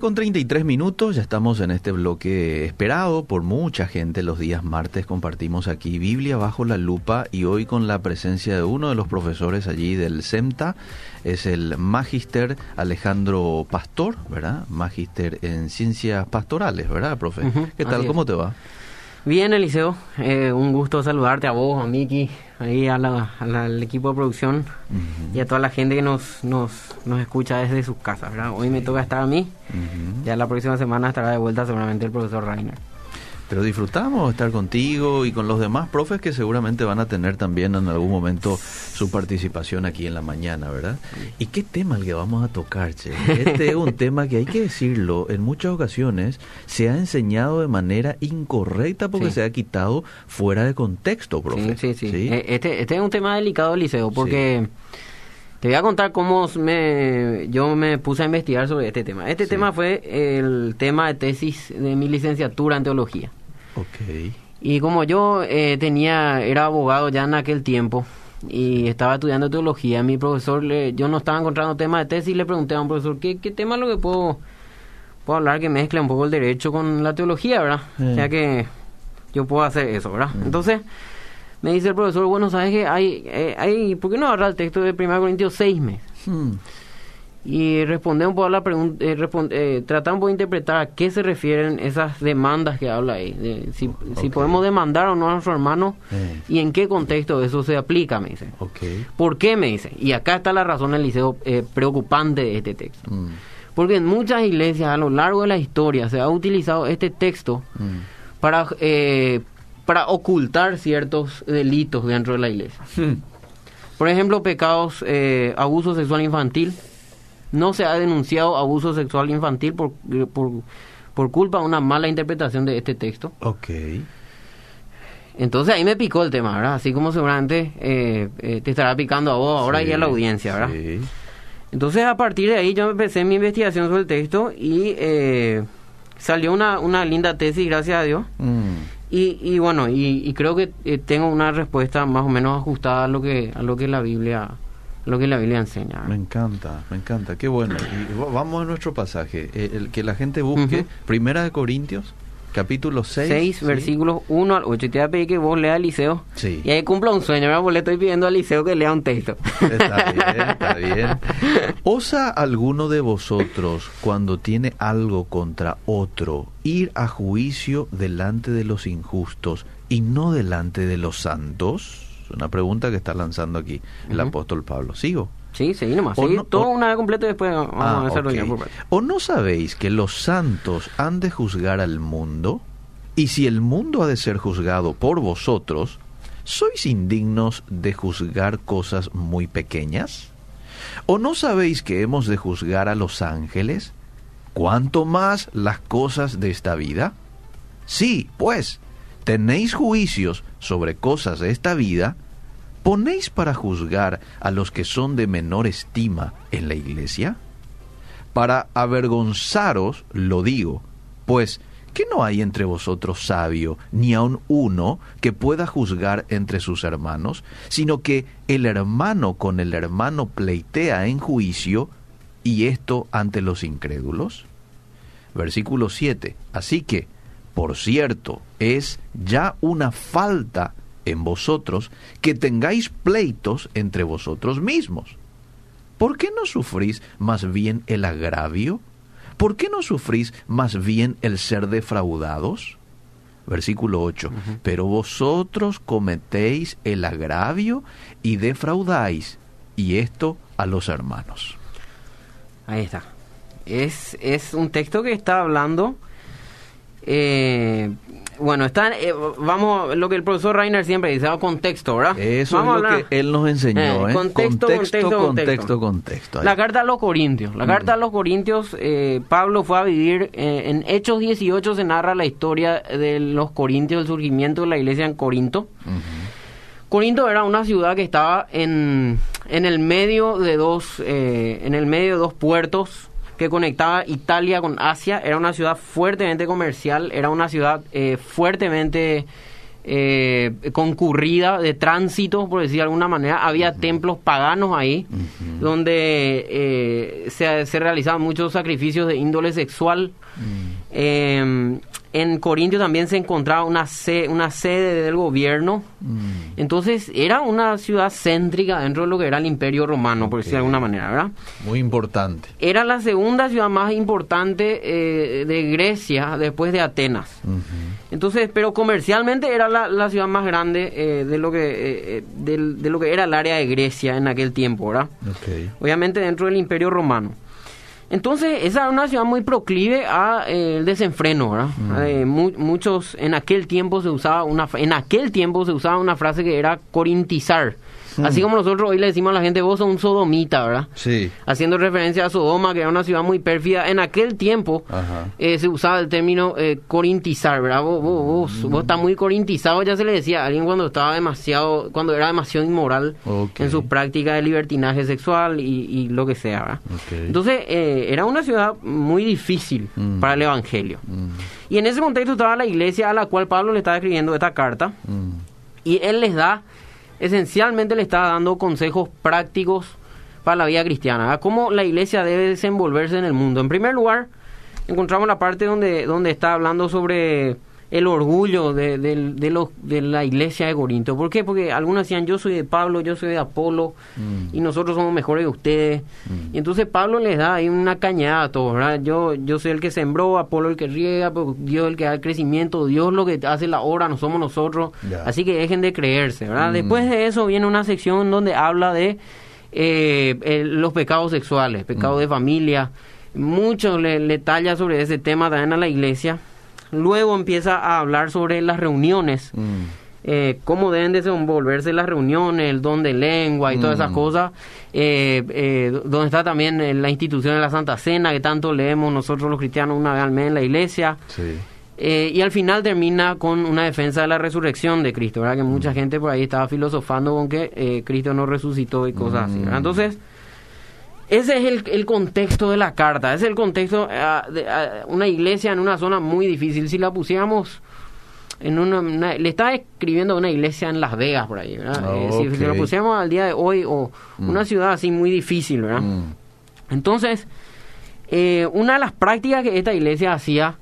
Bueno, 10 con 33 minutos, ya estamos en este bloque esperado por mucha gente. Los días martes compartimos aquí Biblia bajo la lupa y hoy con la presencia de uno de los profesores allí del SEMTA, es el Magister Alejandro Pastor, ¿verdad? Magister en Ciencias Pastorales, ¿verdad, profe? ¿Qué tal? ¿Cómo te va? Bien, Eliseo, eh, un gusto saludarte a vos, a Miki, ahí al equipo de producción y a toda la gente que nos, nos, nos escucha desde sus casas. ¿verdad? Hoy me toca estar a mí, ya la próxima semana estará de vuelta seguramente el profesor Rainer. Pero disfrutamos estar contigo y con los demás profes que seguramente van a tener también en algún momento su participación aquí en la mañana, ¿verdad? ¿Y qué tema el que vamos a tocar, che? Este es un tema que hay que decirlo, en muchas ocasiones se ha enseñado de manera incorrecta porque se ha quitado fuera de contexto, profe. Sí, sí, sí. Eh, este, este es un tema delicado, Liceo, porque... Te voy a contar cómo me, yo me puse a investigar sobre este tema. Este tema fue el tema de tesis de mi licenciatura en teología. Y como yo eh, tenía, era abogado ya en aquel tiempo y estaba estudiando teología, mi profesor, le, yo no estaba encontrando tema de tesis y le pregunté a un profesor, ¿qué, qué tema es lo que puedo, puedo hablar que mezcle un poco el derecho con la teología, verdad? O sea que yo puedo hacer eso, ¿verdad? Entonces me dice el profesor, bueno, ¿sabes qué? Hay, eh, hay, ¿Por qué no agarrar el texto de 1 Corintios 6 meses? Y poco a la pregunta, eh, eh, poco de interpretar a qué se refieren esas demandas que habla ahí, de si, si, podemos demandar o no a nuestro hermano eh. y en qué contexto eso se aplica, me dice. ¿Por qué me dice? Y acá está la razón del liceo eh, preocupante de este texto. Mm. Porque en muchas iglesias a lo largo de la historia se ha utilizado este texto mm. para, para ocultar ciertos delitos dentro de la iglesia. Hmm. Por ejemplo, pecados, abuso sexual infantil, no se ha denunciado abuso sexual infantil por, por, por culpa de una mala interpretación de este texto. Ok. Entonces ahí me picó el tema, ¿verdad? Así como seguramente eh, eh, te estará picando a vos ahora y a la audiencia, ¿verdad? Sí. Entonces a partir de ahí yo empecé mi investigación sobre el texto y eh, salió una, una linda tesis, gracias a Dios. Mm. Y, y bueno, y, y creo que tengo una respuesta más o menos ajustada a lo que, a lo que la Biblia lo que la Biblia enseña. Me encanta, me encanta, qué bueno. Y vamos a nuestro pasaje, eh, el que la gente busque, Primera de Corintios, capítulo 6. 6, versículos 1 al 8. Y te voy a pedir que vos leas al liceo. Sí. Y ahí cumpla un sueño, ¿verdad? Porque le estoy pidiendo al liceo que lea un texto. Está bien, está bien. ¿Osa alguno de vosotros, cuando tiene algo contra otro, ir a juicio delante de los injustos y no delante de los santos? Una pregunta que está lanzando aquí el apóstol Pablo. ¿Sigo? Sí, sí, nomás. Sí, todo una vez completo y después vamos a ah, hacerlo ya ¿O no sabéis que los santos han de juzgar al mundo? Y si el mundo ha de ser juzgado por vosotros, ¿sois indignos de juzgar cosas muy pequeñas? ¿O no sabéis que hemos de juzgar a los ángeles? ¿Cuánto más las cosas de esta vida? Sí, pues, tenéis juicios sobre cosas de esta vida, ¿ponéis para juzgar a los que son de menor estima en la iglesia? Para avergonzaros lo digo, pues que no hay entre vosotros sabio, ni aun uno que pueda juzgar entre sus hermanos, sino que el hermano con el hermano pleitea en juicio, y esto ante los incrédulos? Versículo 7. Así que, por cierto, es ya una falta en vosotros que tengáis pleitos entre vosotros mismos. ¿Por qué no sufrís más bien el agravio? ¿Por qué no sufrís más bien el ser defraudados? Versículo 8. Pero vosotros cometéis el agravio y defraudáis, y esto a los hermanos. Ahí está. Es, es un texto que está hablando eh, bueno, están, eh, vamos, lo que el profesor Reiner siempre dice, contexto, ¿verdad? Eso es lo que él nos enseñó, eh, Contexto, contexto, contexto, La carta a los Corintios. La carta a los Corintios, Pablo fue a vivir, en Hechos 18 se narra la historia de los Corintios, el surgimiento de la iglesia en Corinto. Corinto era una ciudad que estaba en, en el medio de dos, en el medio de dos puertos que conectaba Italia con Asia. Era una ciudad fuertemente comercial, era una ciudad eh, fuertemente eh, concurrida de tránsito, por decir de alguna manera. Había templos paganos ahí, donde eh, se, se, realizaban muchos sacrificios de índole sexual. Eh, en Corintio también se encontraba una, una sede del gobierno. Mm. Entonces era una ciudad céntrica dentro de lo que era el imperio romano, por decir de alguna manera, ¿verdad? Muy importante. Era la segunda ciudad más importante eh, de Grecia después de Atenas. Entonces, pero comercialmente era la, ciudad más grande eh, de, lo que, eh, de, lo que era el área de Grecia en aquel tiempo, ¿verdad? Obviamente dentro del imperio romano. Entonces, esa es una ciudad muy proclive al eh, desenfreno, ¿verdad? Eh, muchos, en aquel tiempo se usaba una, en aquel tiempo se usaba una frase que era corintizar, Mm. Así como nosotros hoy le decimos a la gente, vos sos un sodomita, ¿verdad? Sí. Haciendo referencia a Sodoma, que era una ciudad muy pérfida. En aquel tiempo eh, se usaba el término eh, corintizar, ¿verdad? Vos, vos, vos, mm. estás muy corintizado, ya se le decía a alguien cuando estaba demasiado, cuando era demasiado inmoral en sus prácticas de libertinaje sexual y, lo que sea, ¿verdad? Entonces, eh, era una ciudad muy difícil mm. para el Evangelio. Y en ese contexto estaba la iglesia a la cual Pablo le estaba escribiendo esta carta. Y él les da esencialmente le está dando consejos prácticos para la vida cristiana, cómo la iglesia debe desenvolverse en el mundo. En primer lugar, encontramos la parte donde, donde está hablando sobre el orgullo de, de, la iglesia de Corinto. ¿Por qué? Porque algunos decían, yo soy de Pablo, yo soy de Apolo, mm. y nosotros somos mejores que ustedes. Mm. Y entonces Pablo les da ahí una cañada a todos, ¿verdad? Yo, yo soy el que sembró, Apolo el que riega, pues, Dios el que da el crecimiento, Dios lo que hace la obra, no somos nosotros. Así que dejen de creerse, ¿verdad? Mm. Después de eso viene una sección donde habla de eh, los pecados sexuales, pecados de familia. Mucho le, le talla sobre ese tema también a la iglesia Luego empieza a hablar sobre las reuniones, mm. eh, cómo deben desenvolverse las reuniones, el don de lengua y todas esas mm. cosas. Eh, eh, donde está también la institución de la Santa Cena, que tanto leemos nosotros los cristianos una vez al mes en la iglesia. y al final termina con una defensa de la resurrección de Cristo, ¿verdad? Que mucha mm. gente por ahí estaba filosofando con que Cristo no resucitó y cosas así. Entonces, ese es el, contexto de la carta, ese es el contexto ah, de ah, una iglesia en una zona muy difícil. Si la pusiéramos en una, le estaba escribiendo una iglesia en Las Vegas por ahí, ¿verdad? Eh, si, la pusiéramos al día de hoy o mm. una ciudad así muy difícil, ¿verdad? Mm. Entonces, eh, una de las prácticas que esta iglesia hacía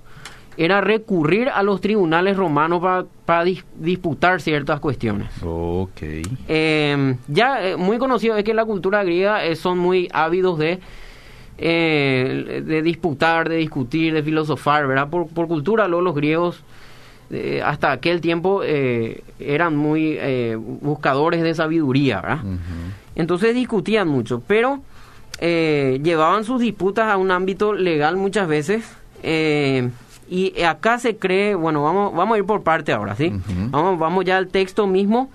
era recurrir a los tribunales romanos para, disputar ciertas cuestiones. Ok. Em, ya eh, muy conocido es que la cultura griega eh, son muy ávidos de, eh, de disputar, de discutir, de filosofar, ¿verdad? Por, por cultura, los griegos hasta aquel tiempo eran muy buscadores de sabiduría, ¿verdad? Entonces discutían mucho, pero llevaban sus disputas a un ámbito legal muchas veces. Y acá se cree, bueno, vamos, vamos a ir por parte ahora, ¿sí? vamos, vamos ya al texto mismo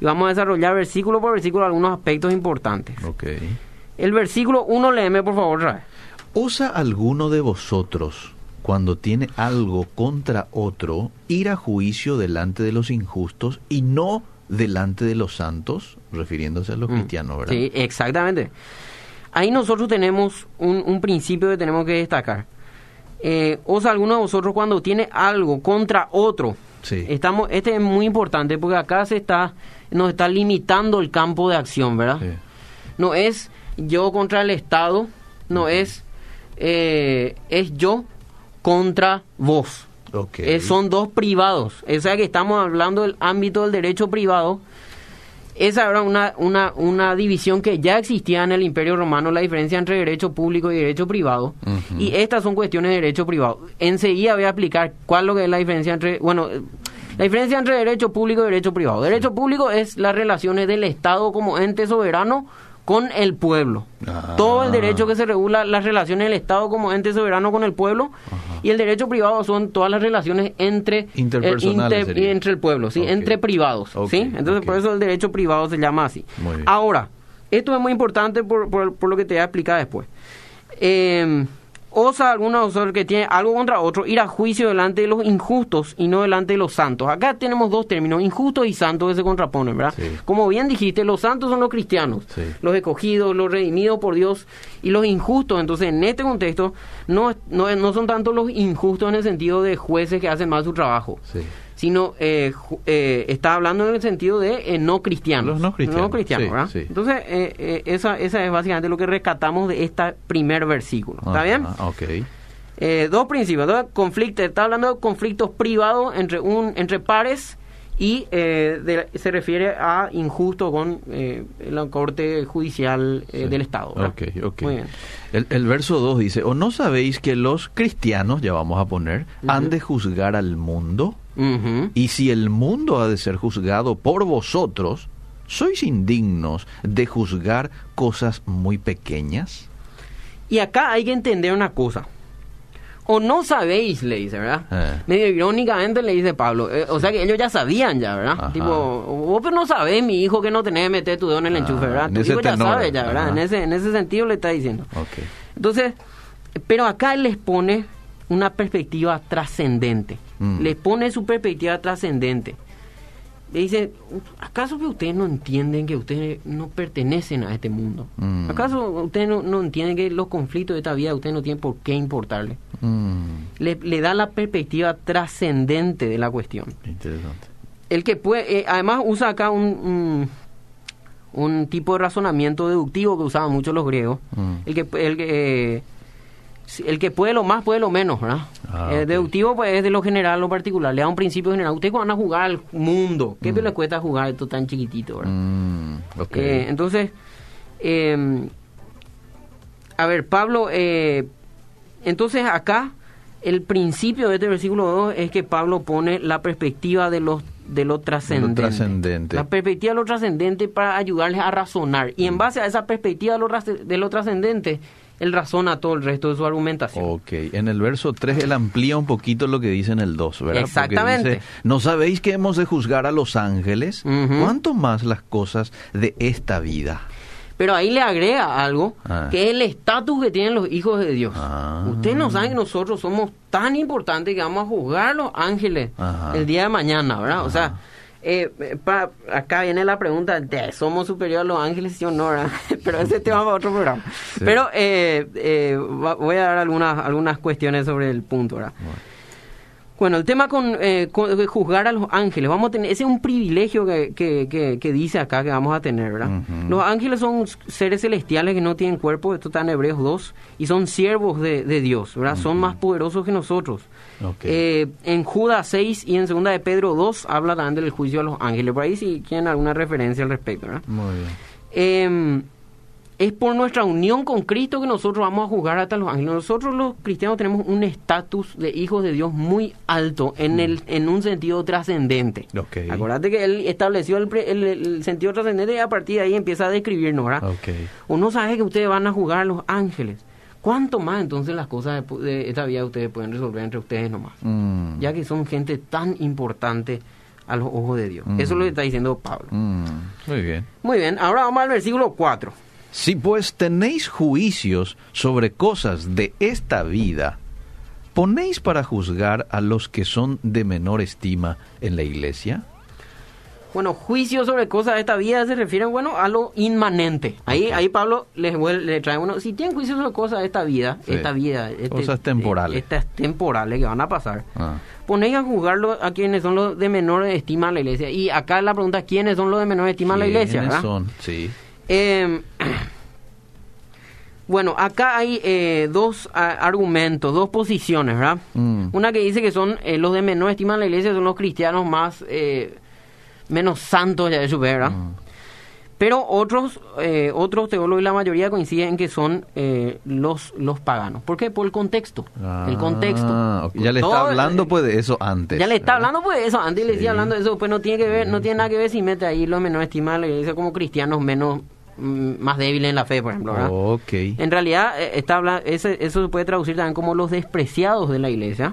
y vamos a desarrollar versículo por versículo algunos aspectos importantes. Okay. El versículo 1, léeme por favor, Rae. ¿Usa alguno de vosotros, cuando tiene algo contra otro, ir a juicio delante de los injustos y no delante de los santos? Refiriéndose a los mm. cristianos, ¿verdad? Sí, exactamente. Ahí nosotros tenemos un, un principio que tenemos que destacar eh, o sea, alguno de vosotros cuando tiene algo contra otro, estamos, este es muy importante porque acá se está, nos está limitando el campo de acción, ¿verdad? No es yo contra el Estado, no es, eh, es yo contra vos. Okay. son dos privados. O sea que estamos hablando del ámbito del derecho privado esa era una, una, una división que ya existía en el Imperio Romano, la diferencia entre derecho público y derecho privado. Y estas son cuestiones de derecho privado. Enseguida voy a explicar cuál lo que es la diferencia entre, bueno, la diferencia entre derecho público y derecho privado. Derecho público es las relaciones del Estado como ente soberano con el pueblo. Todo el derecho que se regula las relaciones del Estado como ente soberano con el pueblo y el derecho privado son todas las relaciones entre el, entre el pueblo, sí, entre privados, sí. Entonces por eso el derecho privado se llama así. Ahora, esto es muy importante por, por, lo que te voy a explicar después. Eh, osa alguno que tiene algo contra otro ir a juicio delante de los injustos y no delante de los santos. Acá tenemos dos términos, injustos y santos, que se contraponen, ¿verdad? Como bien dijiste, los santos son los cristianos, los escogidos, los redimidos por Dios y los injustos. Entonces, en este contexto, no, no, no son tanto los injustos en el sentido de jueces que hacen mal su trabajo, sino eh, eh, está hablando en el sentido de eh, no cristianos. Los no cristianos, cristianos, sí, ¿verdad? sí. Entonces, eh, eh, esa, esa es básicamente lo que rescatamos de este primer versículo. ¿Está bien? Ok. Eh, dos principios, dos conflictos, está hablando de conflictos privados entre un entre pares y eh, de- se refiere a injusto con eh, la corte judicial Sí. del Estado. ¿verdad? Ok, ok. Muy bien. El, el verso 2 dice, ¿o no sabéis que los cristianos, ya vamos a poner, han de juzgar al mundo? Y si el mundo ha de ser juzgado por vosotros, ¿sois indignos de juzgar cosas muy pequeñas? Y acá hay que entender una cosa. O no sabéis, le dice, ¿verdad? Eh. Medio irónicamente le dice Pablo. eh, o sea que ellos ya sabían ya, ¿verdad? Ajá. Tipo, vos pero no sabés, mi hijo, que no tenés que meter tu dedo en el Ah, enchufe, ¿verdad? en Tu ya sabe ya, ¿verdad? ajá. En ese, en ese sentido le está diciendo. Entonces, pero acá él les pone una perspectiva trascendente. Mm. Les pone su perspectiva trascendente. Le dice, ¿acaso que ustedes no entienden que ustedes no pertenecen a este mundo? Mm. ¿Acaso ustedes no, no entienden que los conflictos de esta vida ustedes no tienen por qué importarle? Mm, Le, le da la perspectiva trascendente de la cuestión. interesante. El que puede, eh, además usa acá un, un, un tipo de razonamiento deductivo que usaban mucho los griegos. Mm. El que el que eh, el que puede lo más puede lo menos, ¿verdad? Ah, Eh, ok. Deductivo pues es de lo general a lo particular, le da un principio general. Ustedes van a jugar al mundo, ¿qué Mm. les cuesta jugar esto tan chiquitito, verdad? Mm. Eh, entonces, eh, a ver, Pablo, eh, entonces acá el principio de este versículo 2 es que Pablo pone la perspectiva de los de lo trascendente. trascendente. La perspectiva de lo trascendente para ayudarles a razonar. Y en Mm. base a esa perspectiva de lo, de lo trascendente, él razona todo el resto de su argumentación. Ok, en el verso 3 él amplía un poquito lo que dice en el 2, ¿verdad? Exactamente. dice, ¿no sabéis que hemos de juzgar a los ángeles? ¿Cuánto más las cosas de esta vida? Pero ahí le agrega algo, Ah. que es el estatus que tienen los hijos de Dios. Ah. Ustedes no saben que nosotros somos tan importantes que vamos a juzgar a los ángeles Ajá. el día de mañana, ¿verdad? O sea, eh, eh, pa- acá viene la pregunta, ¿de- ¿somos superiores a los ángeles, sí o no? verdad? Pero ese tema para otro programa. Sí. Pero eh, eh, voy a dar algunas, algunas cuestiones sobre el punto, ¿verdad? Bueno. Bueno, el tema con, eh, con- juzgar a los ángeles, vamos a tener, ese es un privilegio que, que, que- que dice acá que vamos a tener, ¿verdad? Los ángeles son seres celestiales que no tienen cuerpo, esto está en Hebreos 2, y son siervos de, de Dios, ¿verdad? Son más poderosos que nosotros. Eh, en Judas 6 y en segunda de Pedro 2 habla también del juicio a los ángeles, por ahí si quieren alguna referencia al respecto, ¿verdad? Muy bien. Eh, es por nuestra unión con Cristo que nosotros vamos a jugar hasta los ángeles. Nosotros los cristianos tenemos un estatus de hijos de Dios muy alto en el en un sentido trascendente. Ok. Acuérdate que él estableció el, pre- el- el sentido trascendente y a partir de ahí empieza a describirnos, ¿verdad? Ok. Uno sabe que ustedes van a jugar a los ángeles. ¿Cuánto más entonces las cosas de, de esta vida ustedes pueden resolver entre ustedes nomás? Mm. Ya que son gente tan importante a los ojos de Dios. Mm. Eso es lo que está diciendo Pablo. Mm. Muy bien. Muy bien, ahora vamos al versículo 4. Si pues tenéis juicios sobre cosas de esta vida, ¿ponéis para juzgar a los que son de menor estima en la iglesia? Bueno, juicio sobre cosas de esta vida se refieren, bueno, a lo inmanente. Ahí, ahí Pablo les le trae, bueno, si tienen juicio sobre cosas de esta vida, Sí. esta vida, este- Cosas temporales. eh, estas temporales que van a pasar, Ah. ponéis a juzgarlo a quienes son los de menor estima en la iglesia. Y acá la pregunta, ¿quiénes son los de menor estima en la iglesia? ¿Quiénes son? Sí. Eh, bueno, acá hay eh, dos argumentos, dos posiciones, ¿verdad? Mm. Una que dice que son eh, los de menor estima en la iglesia, son los cristianos más eh, menos santos ya de su ¿verdad? Mm. Pero otros otros teólogos y la mayoría coinciden en que son eh, los los paganos. ¿Por qué? Por el contexto. el contexto. Ah. Ya le Todo, está hablando pues de eso antes. ya le está ¿verdad? hablando pues de eso, antes le Sí. decía hablando de eso, pues no tiene que ver, no tiene nada que ver si mete ahí los menores estimados, la iglesia como cristianos menos más débiles en la fe, por ejemplo, ¿verdad? Ok. En realidad eh, está habla- ese, eso se puede traducir también como los despreciados de la iglesia,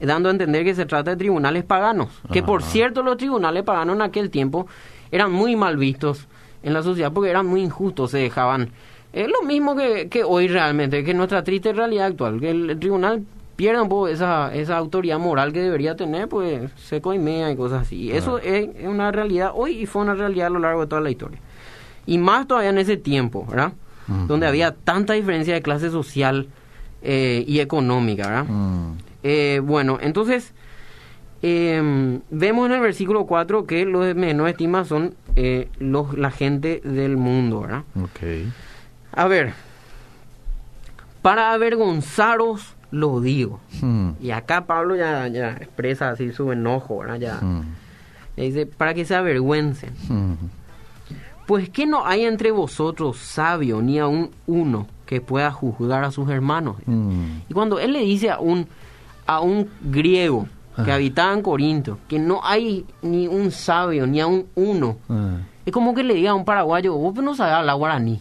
dando a entender que se trata de tribunales paganos, que por cierto los tribunales paganos en aquel tiempo eran muy mal vistos en la sociedad porque eran muy injustos, se dejaban. Es lo mismo que, que hoy realmente, que nuestra triste realidad actual, que el, el tribunal pierde un poco esa, esa autoridad moral que debería tener, pues se coimea y cosas así. Eso es, es una realidad hoy y fue una realidad a lo largo de toda la historia. Y más todavía en ese tiempo, ¿verdad? Donde había tanta diferencia de clase social eh, y económica, ¿verdad? Eh, bueno, entonces, eh, vemos en el versículo 4 que los de menor estima son eh, los, la gente del mundo, ¿verdad? Ok. A ver, para avergonzaros lo digo. Hmm. Y acá Pablo ya, ya expresa así su enojo, ¿verdad? Ya, Hmm. ya dice, para que se avergüencen. Hmm. Pues que no hay entre vosotros sabio ni aun uno que pueda juzgar a sus hermanos. Hmm. Y cuando él le dice a un, a un griego que Ah. habitaba en Corinto que no hay ni un sabio ni aun uno, Ah. es como que le diga a un paraguayo, vos no sabes hablar guaraní.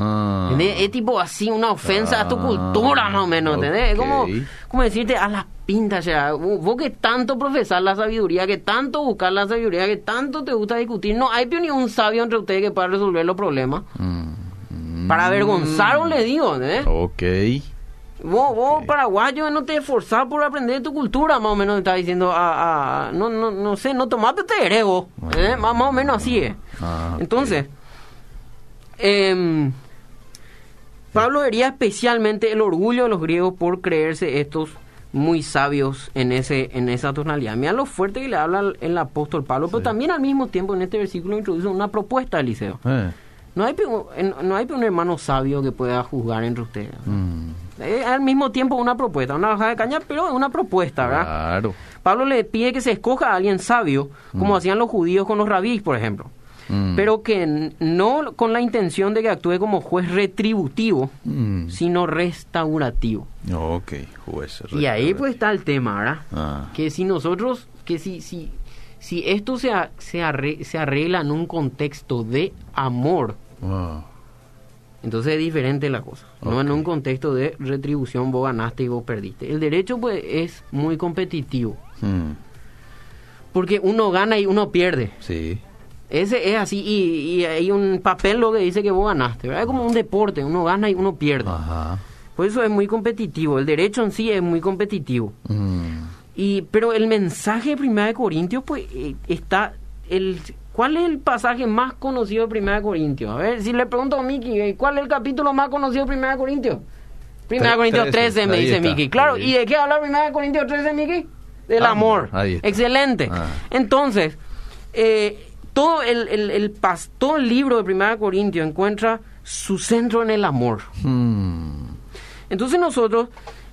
Ah. Es tipo así una ofensa a tu Ah, cultura más o menos, ¿entendés? Es como, como decirte a las pintas, ya. Vos vos que tanto profesar la sabiduría, que tanto buscar la sabiduría, que tanto te gusta discutir, no hay ni un sabio entre ustedes que pueda resolver los problemas. Mm. Para avergonzaros le digo, ¿entendés? Ok. Vos, vos paraguayo, no te esforzás por aprender tu cultura, más o menos está diciendo, a, a- no, no, no sé, no tomate te ¿eh? más, más o menos así es. Ah. Entonces, em, Pablo vería especialmente el orgullo de los griegos por creerse estos muy sabios en ese en esa tonalidad. Mira lo fuerte que le habla el, el apóstol Pablo, pero también al mismo tiempo en este versículo introduce una propuesta, Eliseo. Eh. No hay, no hay un hermano sabio que pueda juzgar entre ustedes. Mm. Eh, al mismo tiempo una propuesta, una bajada de caña, pero es una propuesta, ¿verdad? Claro. Pablo le pide que se escoja a alguien sabio, como hacían los judíos con los rabíes, por ejemplo. Mm. Pero que no con la intención de que actúe como juez retributivo, Mm. sino restaurativo. Ok, juez. Y ahí pues está el tema, ¿verdad? Ah. Que si nosotros, que si, si, si esto se, a- se, arre- se arregla en un contexto de amor, Ah. entonces es diferente la cosa. No en un contexto de retribución, vos ganaste y vos perdiste. El derecho pues es muy competitivo. Mm. Porque uno gana y uno pierde. Sí. Ese es así y, y hay un papel lo que dice que vos ganaste, ¿verdad? Es como un deporte, uno gana y uno pierde. Ajá. Por eso es muy competitivo, el derecho en sí es muy competitivo. Mm. Y pero el mensaje de Primera de Corintios pues eh, está el ¿Cuál es el pasaje más conocido de Primera de Corintios? A ver, si le pregunto a Miki, eh, ¿cuál es el capítulo más conocido de Primera de Corintios? Primera de Corintios 13, 13, me dice Miki. Claro. ¿y de qué habla Primera de Corintios 13, Miki? Del Amor, amor. ahí está. Excelente. Ah. Entonces, eh, todo el, el, el todo el libro de Primera de Corintios encuentra su centro en el amor. Mm. Entonces nosotros,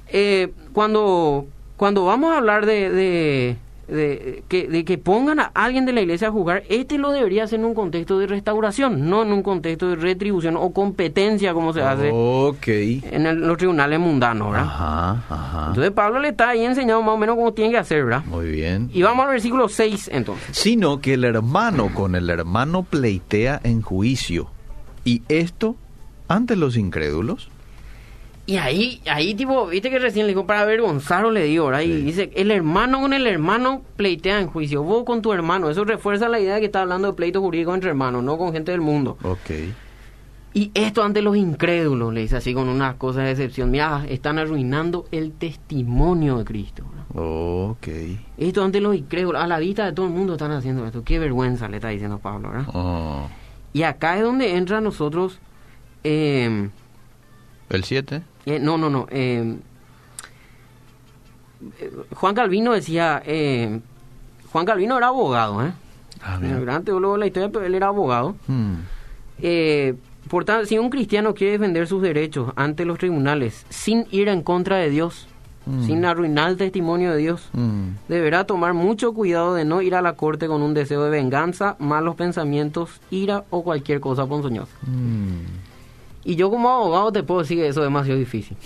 eh, cuando, cuando vamos a hablar de, de, de que, de que pongan a alguien de la iglesia a jugar, este lo debería hacer en un contexto de restauración, no en un contexto de retribución o competencia como se hace en el- los tribunales mundanos, ¿verdad? Ajá, ajá. Entonces Pablo le está ahí enseñando más o menos cómo tiene que hacer, ¿verdad? Muy bien. Y vamos al versículo 6 entonces. Sino que el hermano con el hermano pleitea en juicio. Y esto ante los incrédulos. Y ahí, ahí tipo, viste que recién le dijo para avergonzaros, le digo, ¿verdad? Y Sí. dice, el hermano con el hermano pleitea en juicio, vos con tu hermano. Eso refuerza la idea de que está hablando de pleito jurídico entre hermanos, no con gente del mundo. Ok. Y esto ante los incrédulos, le dice así con unas cosas de excepción. Mira, están arruinando el testimonio de Cristo. ¿verdad? Ok. Esto ante los incrédulos, a la vista de todo el mundo están haciendo esto. Qué vergüenza le está diciendo Pablo, ¿verdad? Oh. Y acá es donde entra nosotros... eh, ¿El 7? Eh, no, no, no. eh, eh, Juan Calvino decía, eh, Juan Calvino era abogado, ¿eh? Ah, El gran teólogo de la historia, pero él era abogado. Hmm. Eh, por tanto, si un cristiano quiere defender sus derechos ante los tribunales sin ir en contra de Dios, Mm. sin arruinar el testimonio de Dios, Hmm. deberá tomar mucho cuidado de no ir a la corte con un deseo de venganza, malos pensamientos, ira o cualquier cosa ponzoñosa. Hmm. Y yo como abogado te puedo decir que eso es demasiado difícil.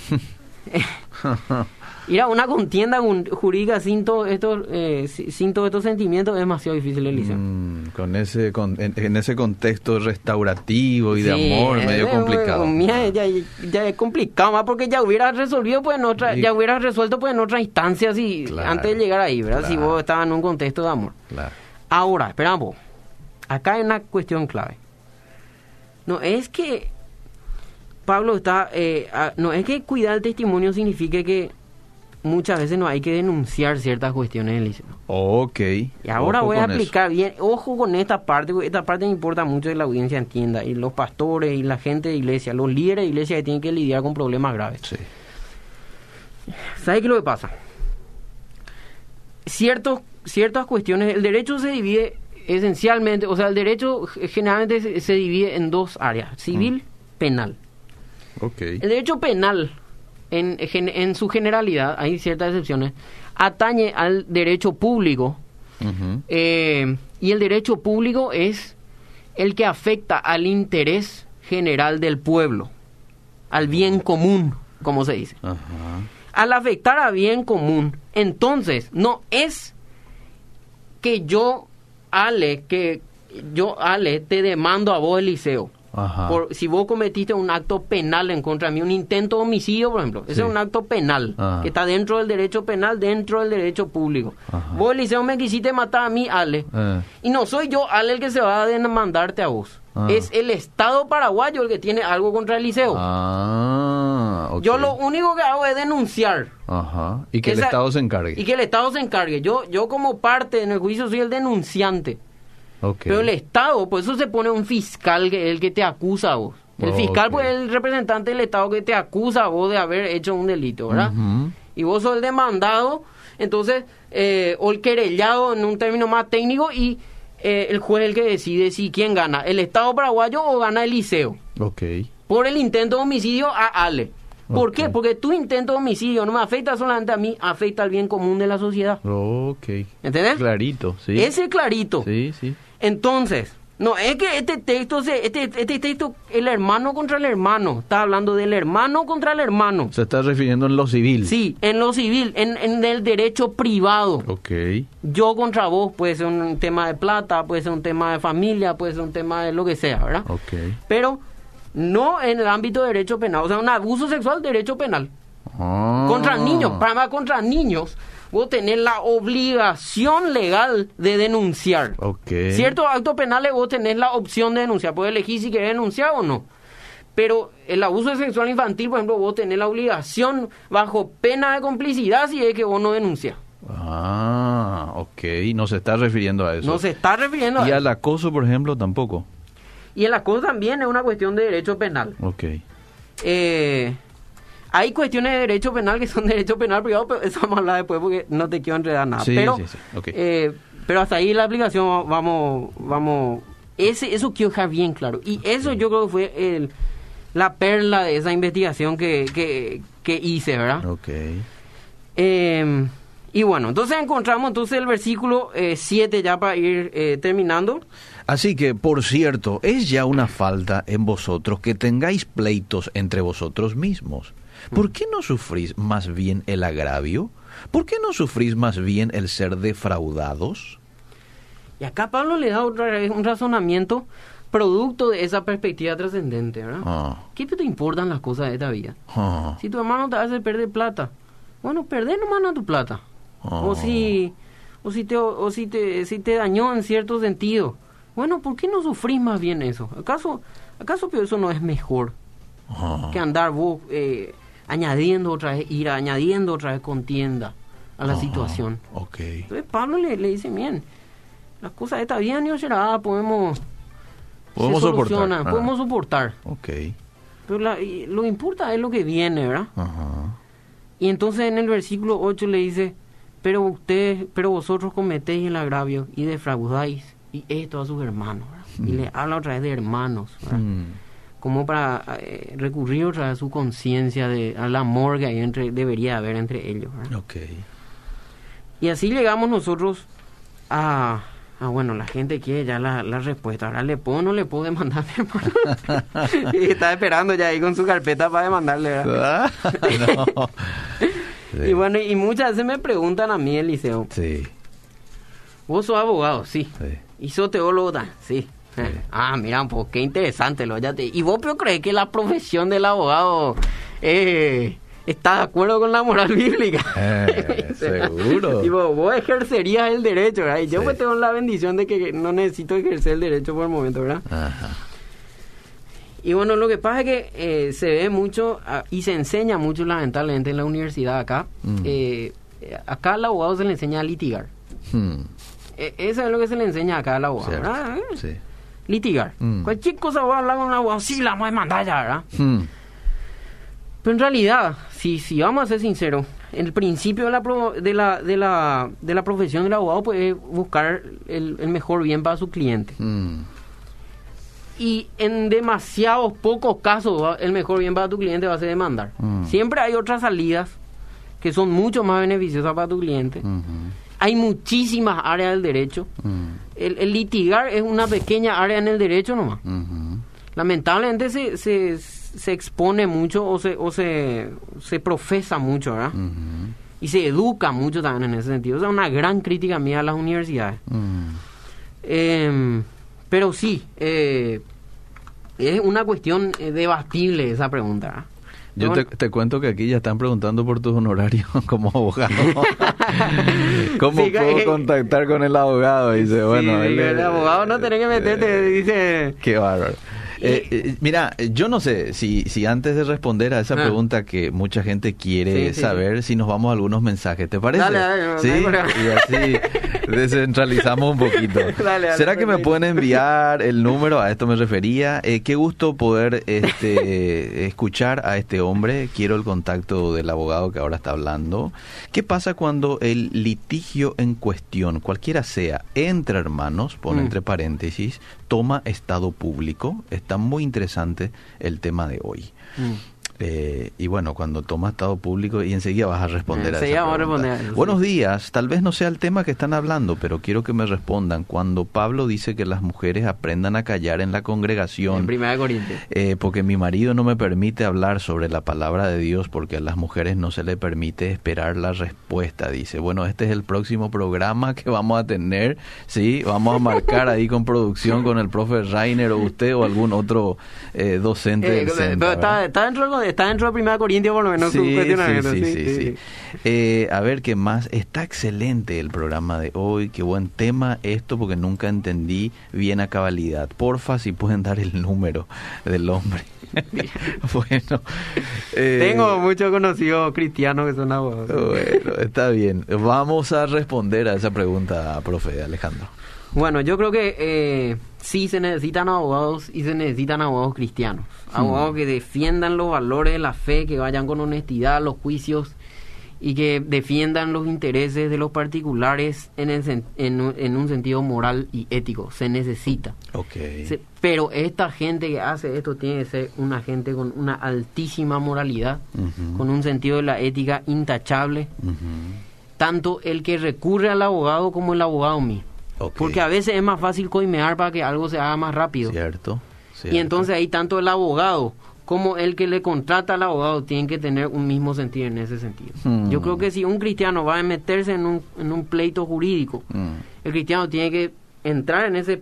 Ir a una contienda jurídica sin, todo estos, eh, sin todos estos sentimientos es demasiado difícil, Eliseo. Mm, con ese con- en, en ese contexto restaurativo y de amor eh, medio eh, complicado. mira, ya, ya es complicado más porque ya hubiera resolvido pues en otra, Y- ya hubiera resuelto pues en otra instancia si Claro, antes de llegar ahí, ¿verdad? Si vos estabas en un contexto de amor. Claro. Ahora, esperamos. Acá hay una cuestión clave. No es que Pablo está, eh, no es que cuidar el testimonio signifique que muchas veces no hay que denunciar ciertas cuestiones del liceo. Ok. Y ahora Ojo voy a eso. explicar bien, ojo con esta parte, porque esta parte me importa mucho que la audiencia entienda, y los pastores y la gente de iglesia, los líderes de iglesia que tienen que lidiar con problemas graves. Sí. ¿Sabe qué es lo que pasa? Ciertos ciertas cuestiones. El derecho se divide esencialmente, o sea, el derecho generalmente se, se divide en dos áreas, civil, penal. El derecho penal, en, en su generalidad, hay ciertas excepciones, atañe al derecho público. Eh, y el derecho público es el que afecta al interés general del pueblo, al bien común, como se dice. Al afectar a bien común, entonces no es que yo, Ale, que yo, Ale, te demando a vos, Eliseo. Ajá. Por, si vos cometiste un acto penal en contra de mí, un intento de homicidio, por ejemplo, ese es un acto penal, Ajá. que está dentro del derecho penal, dentro del derecho público. Ajá. Vos, Eliseo, me quisiste matar a mí, Ale. Eh, Y no soy yo, Ale, el que se va a demandarte a vos. Ah. Es el Estado paraguayo el que tiene algo contra Eliseo. Ah. Yo lo único que hago es denunciar. Ajá. Y que el Estado se encargue. Y que el Estado se encargue. Yo, yo como parte en el juicio soy el denunciante. Ok. Pero el Estado, por eso se pone un fiscal que el que te acusa a vos. El fiscal pues, es el representante del Estado que te acusa a vos de haber hecho un delito, ¿verdad? Y vos sos el demandado, entonces, eh, o el querellado en un término más técnico, y eh, el juez es el que decide si quién gana, el Estado paraguayo o gana el liceo. Ok. Por el intento de homicidio a Ale. ¿Por qué? Porque tu intento de homicidio no me afecta solamente a mí, afecta al bien común de la sociedad. Ok. ¿Entendés? Clarito, sí. Ese es clarito. Sí, sí. Entonces, no, es que este texto, se, este, este texto, el hermano contra el hermano, está hablando del hermano contra el hermano. Se está refiriendo en lo civil. Sí, en lo civil, en, en el derecho privado. Ok. Yo contra vos puede ser un tema de plata, puede ser un tema de familia, puede ser un tema de lo que sea, ¿verdad? Ok. Pero no en el ámbito de derecho penal. O sea, un abuso sexual, derecho penal. Ah. Contra niños, para más contra niños, vos tenés la obligación legal de denunciar. Ok. Ciertos actos penales vos tenés la opción de denunciar. Puedes elegir si querés denunciar o no. Pero el abuso sexual infantil, por ejemplo, vos tenés la obligación bajo pena de complicidad si es que vos no denuncias. Ah, ok. No se está refiriendo a eso. No se está refiriendo a Y eso. al acoso, por ejemplo, tampoco. Y el acoso también es una cuestión de derecho penal. Ok. Eh, hay cuestiones de derecho penal que son derecho penal privado, pero eso vamos a hablar después porque no te quiero enredar nada. Sí, pero, sí, sí, ok. eh, pero hasta ahí la aplicación vamos, vamos, ese, eso quiero dejar bien claro. Y eso yo creo que fue el, la perla de esa investigación que, que, que hice, ¿verdad? Ok. Eh, y bueno, entonces encontramos entonces el versículo 7 ya para ir eh, terminando. Así que, por cierto, es ya una falta en vosotros que tengáis pleitos entre vosotros mismos. ¿Por qué no sufrís más bien el agravio? ¿Por qué no sufrís más bien el ser defraudados? Y acá Pablo le da otra vez un razonamiento producto de esa perspectiva trascendente, ¿verdad? Ah, ¿Qué te importan las cosas de esta vida? ah, Si tu hermano te hace perder plata, bueno, perder nomás no tu plata. ah. O si, o si te, o si te, si te dañó en cierto sentido. Bueno, ¿por qué no sufrís más bien eso? ¿Acaso, acaso eso no es mejor que andar vos eh, añadiendo otra vez ira, añadiendo otra vez contienda a la situación? Entonces Pablo le, le dice, bien, las cosas están bien, y será, podemos... Podemos soportar. Ah. Podemos soportar. Ok. Pero la- lo importa es lo que viene, ¿verdad? Ajá. Y entonces en el versículo 8 le dice, pero ustedes, pero vosotros cometéis el agravio y defraudáis y esto a sus hermanos. Y le habla otra vez de hermanos. Mm. Como para eh, recurrir otra vez a su conciencia, de, al amor que hay entre, debería haber entre ellos, ¿verdad? Ok. Y así llegamos nosotros a, a bueno, la gente quiere ya la, la respuesta. Ahora le puedo o no le puedo demandar mi hermano. y está esperando ya ahí con su carpeta para demandarle, ¿verdad? Ah, no. Sí. Y bueno, y muchas veces me preguntan a mí, Eliseo, Sí, vos sos abogado, sí. sí. Teólogo, también? sí. Ah, mira, pues qué interesante. Lo, ya te... ¿Y vos pero crees que la profesión del abogado eh, está de acuerdo con la moral bíblica? Eh, seguro. Y vos, ejercerías el derecho, ¿verdad? Y yo Sí. pues tengo la bendición de que no necesito ejercer el derecho por el momento, ¿verdad? Ajá. Y bueno, lo que pasa es que eh, se ve mucho ah, y se enseña mucho lamentablemente en la universidad acá. Mm. Eh, acá al abogado se le enseña a litigar. Hmm, eso es lo que se le enseña acá al abogado, cierto. ¿verdad? Eh, Sí. Litigar. Mm. Cualquier cosa voy a hablar con un abogado, sí, la vamos a demandar ya, ¿verdad? Hmm, Pero en realidad, si, si vamos a ser sinceros, el principio de la, pro- de la, de la, de la profesión del abogado pues, es buscar el, el mejor bien para su cliente. Mm, Y en demasiados pocos casos va- el mejor bien para tu cliente va a ser demandar. Mm. Siempre hay otras salidas que son mucho más beneficiosas para tu cliente. ujú, Hay muchísimas áreas del derecho. mm, El, el litigar es una pequeña área en el derecho nomás. Lamentablemente se, se, se expone mucho o se, o se, se profesa mucho, ¿verdad? Y se educa mucho también en ese sentido. O sea, una gran crítica mía a las universidades. mm. Eh, pero sí, eh, es una cuestión eh, debatible esa pregunta. ¿verdad? Yo te, te cuento que aquí ya están preguntando por tus honorarios como abogado. ¿Cómo Sí, puedo que- contactar con el abogado? Dice, bueno, él el abogado no tiene que meterte, dice... Qué bárbaro. Eh, eh, mira, yo no sé si, si antes de responder a esa Ah. pregunta que mucha gente quiere Sí, sí, saber, si nos vamos a algunos mensajes, ¿te parece? Dale, dale, no, sí, y así descentralizamos un poquito. Dale, ¿Será que me pueden enviar el número? A esto me refería. Eh, qué gusto poder este, escuchar a este hombre. Quiero el contacto del abogado que ahora está hablando. ¿Qué pasa cuando el litigio en cuestión, cualquiera sea, entre hermanos, pone Mm. entre paréntesis, toma estado público? Está muy interesante el tema de hoy. Mm. Eh, y bueno, cuando toma estado público y enseguida vas a responder a esa vamos a responder Buenos días, tal vez no sea el tema que están hablando, pero quiero que me respondan. Cuando Pablo dice que las mujeres aprendan a callar en la En congregación, Primera de Corintios. eh, porque mi marido no me permite hablar sobre la palabra de Dios porque a las mujeres no se le permite esperar la respuesta. Dice, bueno, este es el próximo programa que vamos a tener, ¿sí? Vamos a marcar ahí con producción con el profe Rainer o usted o algún otro eh, docente Eh, del pero centro, está, está dentro, de- está dentro de Primera Corintios por lo menos sí, sí, sí, sí. Eh, a ver qué más. Está excelente el programa de hoy. Qué buen tema esto porque nunca entendí bien a cabalidad. Porfa, si pueden dar el número del hombre. bueno. eh, Tengo muchos conocidos cristianos que son abogados. Bueno, está bien. Vamos a responder a esa pregunta, profe Alejandro. Bueno, yo creo que eh, sí se necesitan abogados y se necesitan abogados cristianos. Abogados que defiendan los valores de la fe, que vayan con honestidad a los juicios y que defiendan los intereses de los particulares en, el sen- en, un- en un sentido moral y ético. Se necesita. Ok. Se- pero esta gente que hace esto tiene que ser una gente con una altísima moralidad, con un sentido de la ética intachable, tanto el que recurre al abogado como el abogado mismo. Porque a veces es más fácil coimear para que algo se haga más rápido. Cierto. Y entonces ahí tanto el abogado como el que le contrata al abogado tienen que tener un mismo sentido en ese sentido. Hmm. Yo creo que si un cristiano va a meterse en un, en un pleito jurídico, Mm. el cristiano tiene que entrar en ese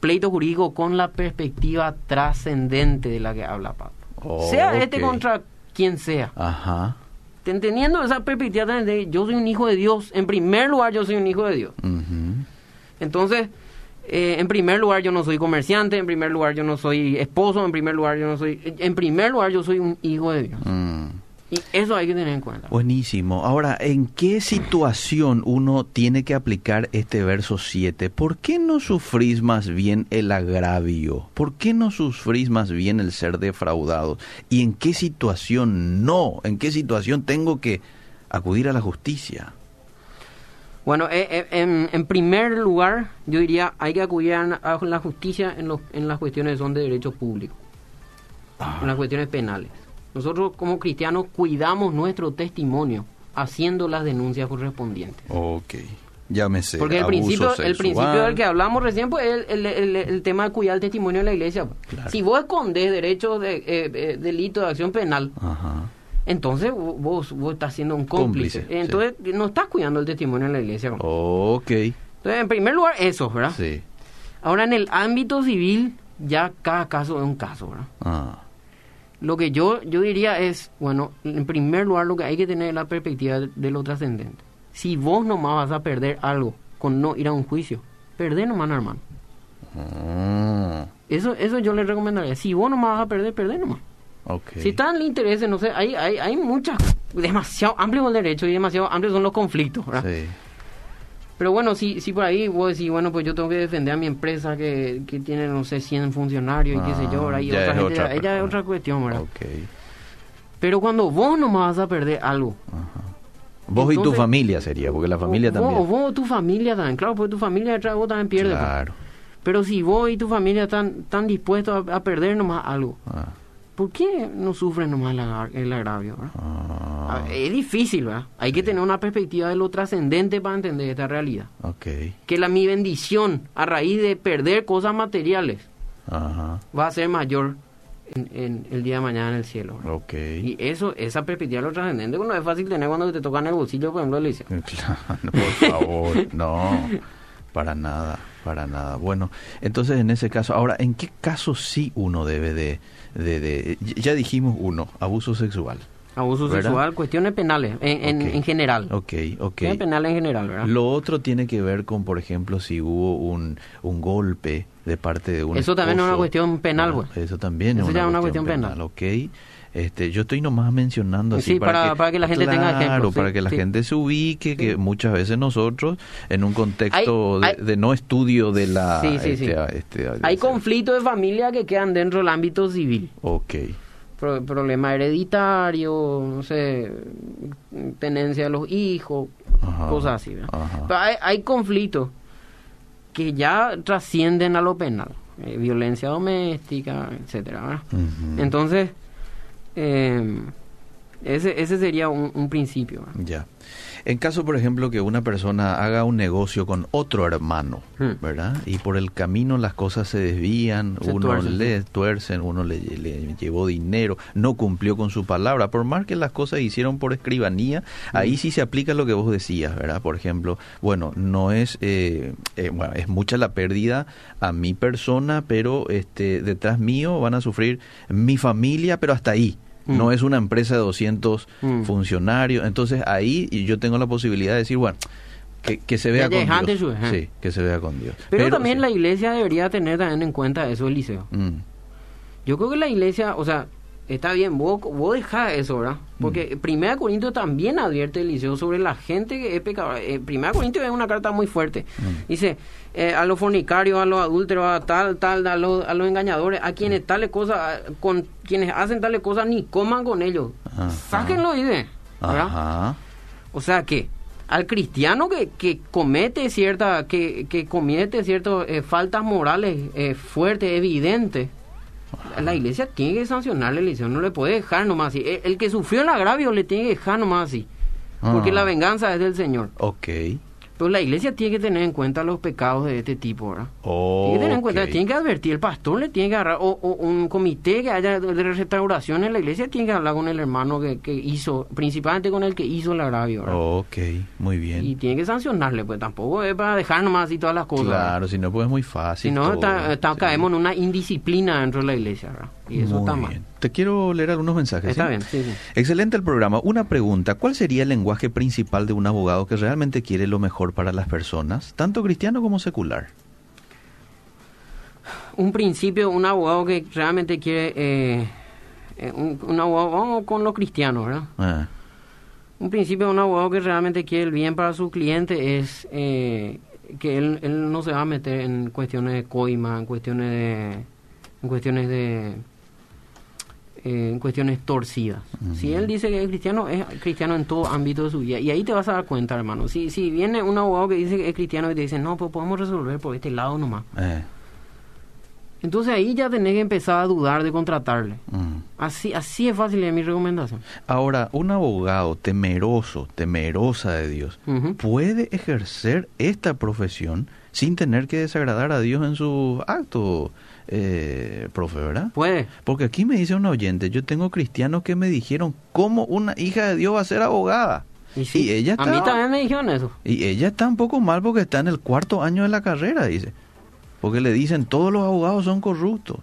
pleito jurídico con la perspectiva trascendente de la que habla Pablo. Oh, sea este ok. contra quien sea. Ajá. Teniendo esa perspectiva trascendente, yo soy un hijo de Dios. En primer lugar, yo soy un hijo de Dios. Ujú. Entonces, eh, en primer lugar, yo no soy comerciante, en primer lugar, yo no soy esposo, en primer lugar, yo no soy... En primer lugar, yo soy un hijo de Dios. Mm. Y eso hay que tener en cuenta. Buenísimo. Ahora, ¿en qué situación uno tiene que aplicar este verso 7? ¿Por qué no sufrís más bien el agravio? ¿Por qué no sufrís más bien el ser defraudado? ¿Y en qué situación no? ¿En qué situación tengo que acudir a la justicia? Bueno, eh, eh, en, en primer lugar, yo diría, hay que acudir a, la justicia en, los- en las cuestiones son de derecho público, en las cuestiones penales. Nosotros como cristianos cuidamos nuestro testimonio haciendo las denuncias correspondientes. Ok. Llámese. Porque el abuso principio, el principio del que hablamos recién pues, es el, el- el- el tema de cuidar el testimonio de la iglesia. pues. Claro. Si vos escondes derechos de eh, eh, delito de acción penal, Ajá. Entonces vo- vos, vos estás siendo un cómplice. Cómplice, entonces no estás cuidando el testimonio de la iglesia. Ok. Entonces, en primer lugar, eso, ¿verdad? Sí. Ahora, en el ámbito civil, ya cada caso es un caso, ¿verdad? Ah. Lo que yo, yo diría es, bueno, en primer lugar, lo que hay que tener es la perspectiva de, de lo trascendente. Si vos nomás vas a perder algo con no ir a un juicio, perdé nomás, hermano. Mm. Eso, eso yo le recomendaría. Si vos nomás vas a perder, perdé nomás. Si en el interés, no sé, hay, hay, hay muchas, demasiado amplio el derecho y demasiado amplios son los conflictos, ¿verdad? Sí. Pero bueno, si, si por ahí vos decís, bueno, pues yo tengo que defender a mi empresa que, que tiene, no sé, 100 funcionarios y qué sé yo, Ah, ¿verdad? Y otra es gente, otra ella es otra cuestión, ¿verdad? Ok. Pero cuando vos nomás vas a perder algo, Ajá. Vos y tu familia sería, porque la familia o también. Vos, vos tu familia también, claro, porque tu familia detrás de vos también pierde. pues. Claro. Pero si vos y tu familia están, están dispuestos a, a perder nomás algo, Ah, ¿por qué no sufren nomás el, agra- el agravio? ah, A- Es difícil, ¿verdad? Hay que tener una perspectiva de lo trascendente para entender esta realidad. ok. Que la mi bendición a raíz de perder cosas materiales Ajá. va a ser mayor en, en el día de mañana en el cielo. ¿verdad? Ok. Y eso, esa perspectiva de lo trascendente, no es fácil tener cuando te tocan el bolsillo, por ejemplo, dice. Claro, por favor, no, para nada, para nada. Bueno, entonces en ese caso, ahora, ¿en qué caso sí uno debe de, de, de- ya dijimos uno, abuso sexual? Abuso ¿Verdad? sexual, cuestiones penales, en, en, Ok. en general. Ok, ok. Cuestiones penales en general, ¿verdad? Lo otro tiene que ver con, por ejemplo, si hubo un, un golpe de parte de un Eso también es una esposo. cuestión penal, Bueno, pues. Eso también Eso es ya una, es una cuestión, cuestión penal. Ok. Este, yo estoy nomás mencionando así Sí, para- para que la gente tenga Claro, ejemplos, sí, para que la sí. gente se ubique, que muchas veces nosotros, en un contexto Hay- de, hay- de no estudio de la... Sí, sí, sí. este, este, Hay conflictos de familia que quedan dentro del ámbito civil. Ok. Pro- problema hereditario, no sé, tenencia de los hijos, Ajá, cosas así. hay, hay conflictos que ya trascienden a lo penal, eh, violencia doméstica, etcétera. Entonces, eh, ese, ese sería un, un principio. Ya. En caso, por ejemplo, que una persona haga un negocio con otro hermano, Hmm. ¿verdad? Y por el camino las cosas se desvían, Se uno tuercen, le tuercen, uno le, le llevó dinero, no cumplió con su palabra, por más que las cosas hicieron por escribanía, ahí sí se aplica lo que vos decías, ¿verdad? Por ejemplo, bueno, no es, eh, eh, bueno, es mucha la pérdida a mi persona, pero este, detrás mío van a sufrir mi familia, pero hasta ahí. Mm. No es una empresa de 200 Mm. funcionarios. Entonces ahí yo tengo la posibilidad de decir, bueno, que, que se vea con Dios. su-. Sí, que se vea con Dios. Pero, también sí. la iglesia debería tener también en cuenta eso, Eliseo. Mm, Yo creo que la iglesia, o sea, está bien, vos, vos dejá eso, ¿verdad? Porque Primera Corintios también advierte Eliseo sobre la gente que es pecadora. Eh, Primera Corintios es una carta muy fuerte. Mm. Dice, eh, a los fornicarios, a los adúlteros, a tal, tal, a los, a los engañadores, a Mm. quienes tales cosas, con quienes hacen tales cosas, ni coman con ellos. Ajá. Sáquenlo, dice. ¿verdad? Ajá. O sea que al cristiano que, que comete cierta que, que comete ciertas eh, faltas morales fuertes, evidentes, la iglesia tiene que sancionarle, la iglesia no le puede dejar nomás así. El, el que sufrió el agravio le tiene que dejar nomás así. Porque Ah. la venganza es del Señor. Ok. La iglesia tiene que tener en cuenta los pecados de este tipo, ¿verdad? Tiene que tener en cuenta, tiene que advertir, el pastor le tiene que agarrar, o, o un comité que haya de restauración en la iglesia tiene que hablar con el hermano que, que hizo, principalmente con el que hizo el agravio, ¿verdad? Ok, muy bien. Y tiene que sancionarle, pues tampoco es para dejar nomás así todas las cosas. claro, si no, pues es muy fácil. Si no, todo. está- está- Sí. caemos en una indisciplina dentro de la iglesia, ¿verdad? Y eso Muy está mal. bien. Te quiero leer algunos mensajes. Está ¿sí? bien, sí, sí. Excelente el programa. Una pregunta, ¿cuál sería el lenguaje principal de un abogado que realmente quiere lo mejor para las personas, tanto cristiano como secular? Un principio, un abogado que realmente quiere... eh, eh, un, un abogado, vamos con los cristianos, ¿verdad? Ah, Un principio de un abogado que realmente quiere el bien para su cliente es eh, que él, él no se va a meter en cuestiones de coima, en cuestiones de... En cuestiones de eh, en cuestiones torcidas. Si él dice que es cristiano, es cristiano en todo ámbito de su vida. Y ahí te vas a dar cuenta, hermano. Si, si viene un abogado que dice que es cristiano y te dice, no, pues podemos resolver por este lado nomás. eh, Entonces ahí ya tenés que empezar a dudar de contratarle. Así, así es fácil es mi recomendación. Ahora, un abogado temeroso, temerosa de Dios, puede ejercer esta profesión sin tener que desagradar a Dios en sus actos, eh, profe, ¿verdad? Puede. Porque aquí me dice un oyente, yo tengo cristianos que me dijeron cómo una hija de Dios va a ser abogada. Y, sí, Y ella a mí también me dijeron eso. Y ella está un poco mal porque está en el cuarto año de la carrera, dice. Porque le dicen, todos los abogados son corruptos.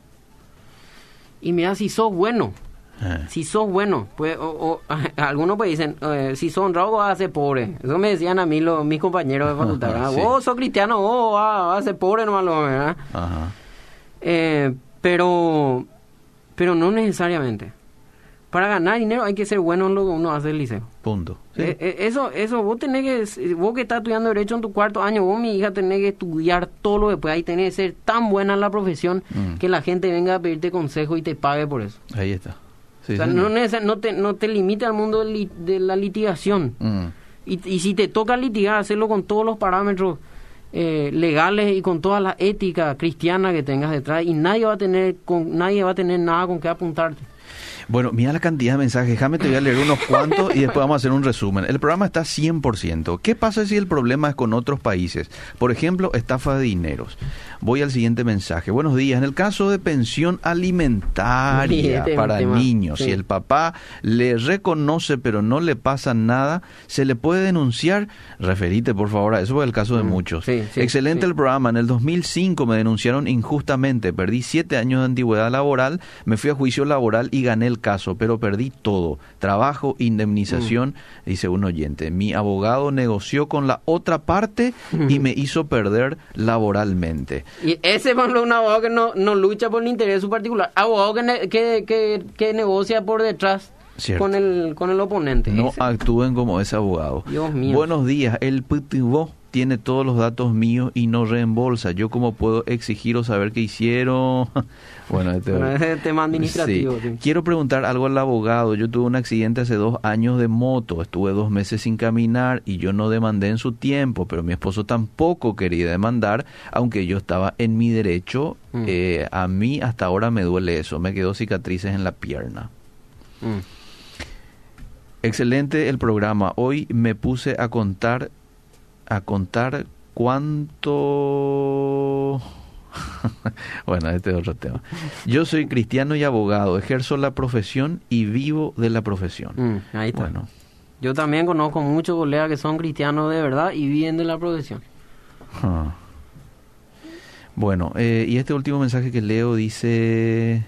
Y mira, si sos bueno, Eh, si sos bueno, pues, o, o- algunos pues dicen, eh, si sos honrado vas a ser pobre. Eso me decían a mí los, mis compañeros de facultad. Sí. Vos sos cristiano, vos vas, vas a ser pobre nomás, lo, ¿verdad? Ajá. Eh, pero, pero no necesariamente. Para ganar dinero hay que ser bueno en lo que uno hace el liceo. Punto. Sí. Eh, eh, eso, eso, vos tenés que, vos que estás estudiando Derecho en tu cuarto año, vos, mi hija, tenés que estudiar todo lo después. Ahí tenés que ser tan buena en la profesión Mm. que la gente venga a pedirte consejo y te pague por eso. Ahí está. Sí, o sea, no, te, no te limite al mundo de, li- de la litigación. Mm, Y, y si te toca litigar, hacerlo con todos los parámetros eh, legales y con toda la ética cristiana que tengas detrás y nadie va a tener con nadie va a tener nada con qué apuntarte. Bueno, mira la cantidad de mensajes. Déjame te voy a leer unos cuantos y después vamos a hacer un resumen. El programa está 100%. ¿Qué pasa si el problema es con otros países? Por ejemplo, estafa de dineros. Voy al siguiente mensaje. Buenos días. En el caso de pensión alimentaria Este para tema, niños, sí. si el papá le reconoce pero no le pasa nada, ¿se le puede denunciar? Referite, por favor, a eso fue el caso de Mm, muchos. sí, Excelente el programa. En el 2005 me denunciaron injustamente. Perdí siete años de antigüedad laboral, me fui a juicio laboral y gané el caso, pero perdí todo. Trabajo, indemnización, Mm. dice un oyente. Mi abogado negoció con la otra parte y me hizo perder laboralmente. Y ese es un abogado que no, no lucha por el interés de su particular. Abogado que, ne- que, que, que negocia por detrás Cierto. con el, con el oponente. No Ese- actúen como ese abogado. Dios mío. Buenos días. El PTVO tiene todos los datos míos y no reembolsa. ¿Yo cómo puedo exigir o saber qué hicieron? bueno, este- Bueno, es tema administrativo. Sí. Quiero preguntar algo al abogado. Yo tuve un accidente hace dos años de moto. Estuve dos meses sin caminar y yo no demandé en su tiempo, pero mi esposo tampoco quería demandar, aunque yo estaba en mi derecho. Mm. Eh, a mí hasta ahora me duele eso. Me quedó cicatrices en la pierna. Mm. Excelente el programa. Hoy me puse a contar a contar cuánto bueno, este es otro tema. Yo soy cristiano y abogado, ejerzo la profesión y vivo de la profesión. Mm, ahí está. Bueno, Yo también conozco muchos colegas que son cristianos de verdad y viven de la profesión. ah. bueno, eh, y este último mensaje que leo dice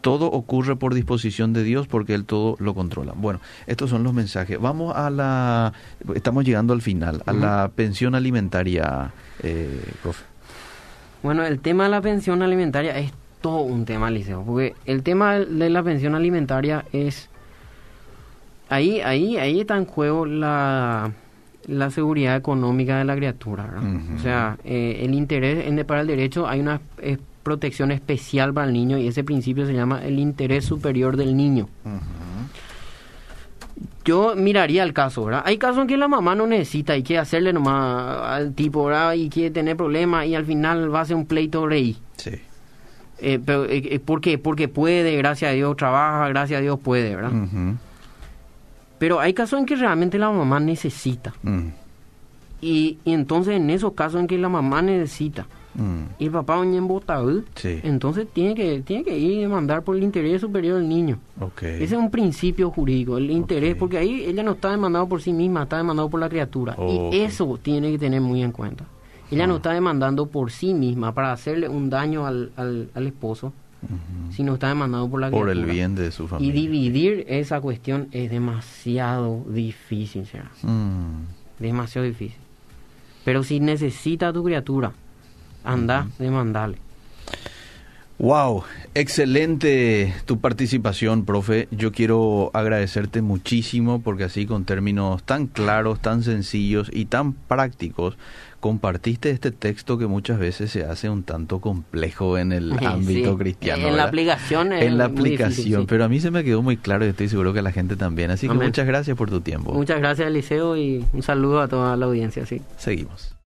todo ocurre por disposición de Dios porque Él todo lo controla. Bueno, estos son los mensajes. Vamos a la... Estamos llegando al final, a la pensión alimentaria, eh, profe. Bueno, el tema de la pensión alimentaria es todo un tema, Liceo, porque el tema de la pensión alimentaria es... Ahí, ahí, ahí está en juego la, la seguridad económica de la criatura. Ujú. O sea, eh, el interés en- para el derecho hay una protección especial para el niño y ese principio se llama el interés superior del niño. Yo miraría el caso, ¿verdad? Hay casos en que la mamá no necesita y quiere hacerle nomás al tipo, ¿verdad? Y quiere tener problemas y al final va a ser un pleito rey. Sí. Eh, pero, eh, eh, ¿Por qué? Porque puede, gracias a Dios, trabaja, gracias a Dios puede, ¿verdad? Pero hay casos en que realmente la mamá necesita. Mm, Y, y entonces en esos casos en que la mamá necesita mm, y el papá oña en botadú, Sí. entonces tiene que, tiene que ir y demandar por el interés superior del niño. Ese es un principio jurídico, el interés, porque ahí ella no está demandado por sí misma, está demandado por la criatura. Y eso tiene que tener muy en cuenta. Ella no está demandando por sí misma para hacerle un daño al, al, al esposo, sino está demandado por la Por criatura. el bien de su Y familia. dividir esa cuestión es demasiado difícil, señora. Mm, Demasiado difícil. Pero si necesita a tu criatura, anda, demandale. Wow, excelente tu participación, profe. Yo quiero agradecerte muchísimo porque así con términos tan claros, tan sencillos y tan prácticos compartiste este texto que muchas veces se hace un tanto complejo en el Sí, ámbito cristiano. En la aplicación es En la difícil, aplicación, sí. pero a mí se me quedó muy claro y estoy seguro que a la gente también. Así que Amén. muchas gracias por tu tiempo. Muchas gracias, Eliseo, y un saludo a toda la audiencia, sí. Seguimos.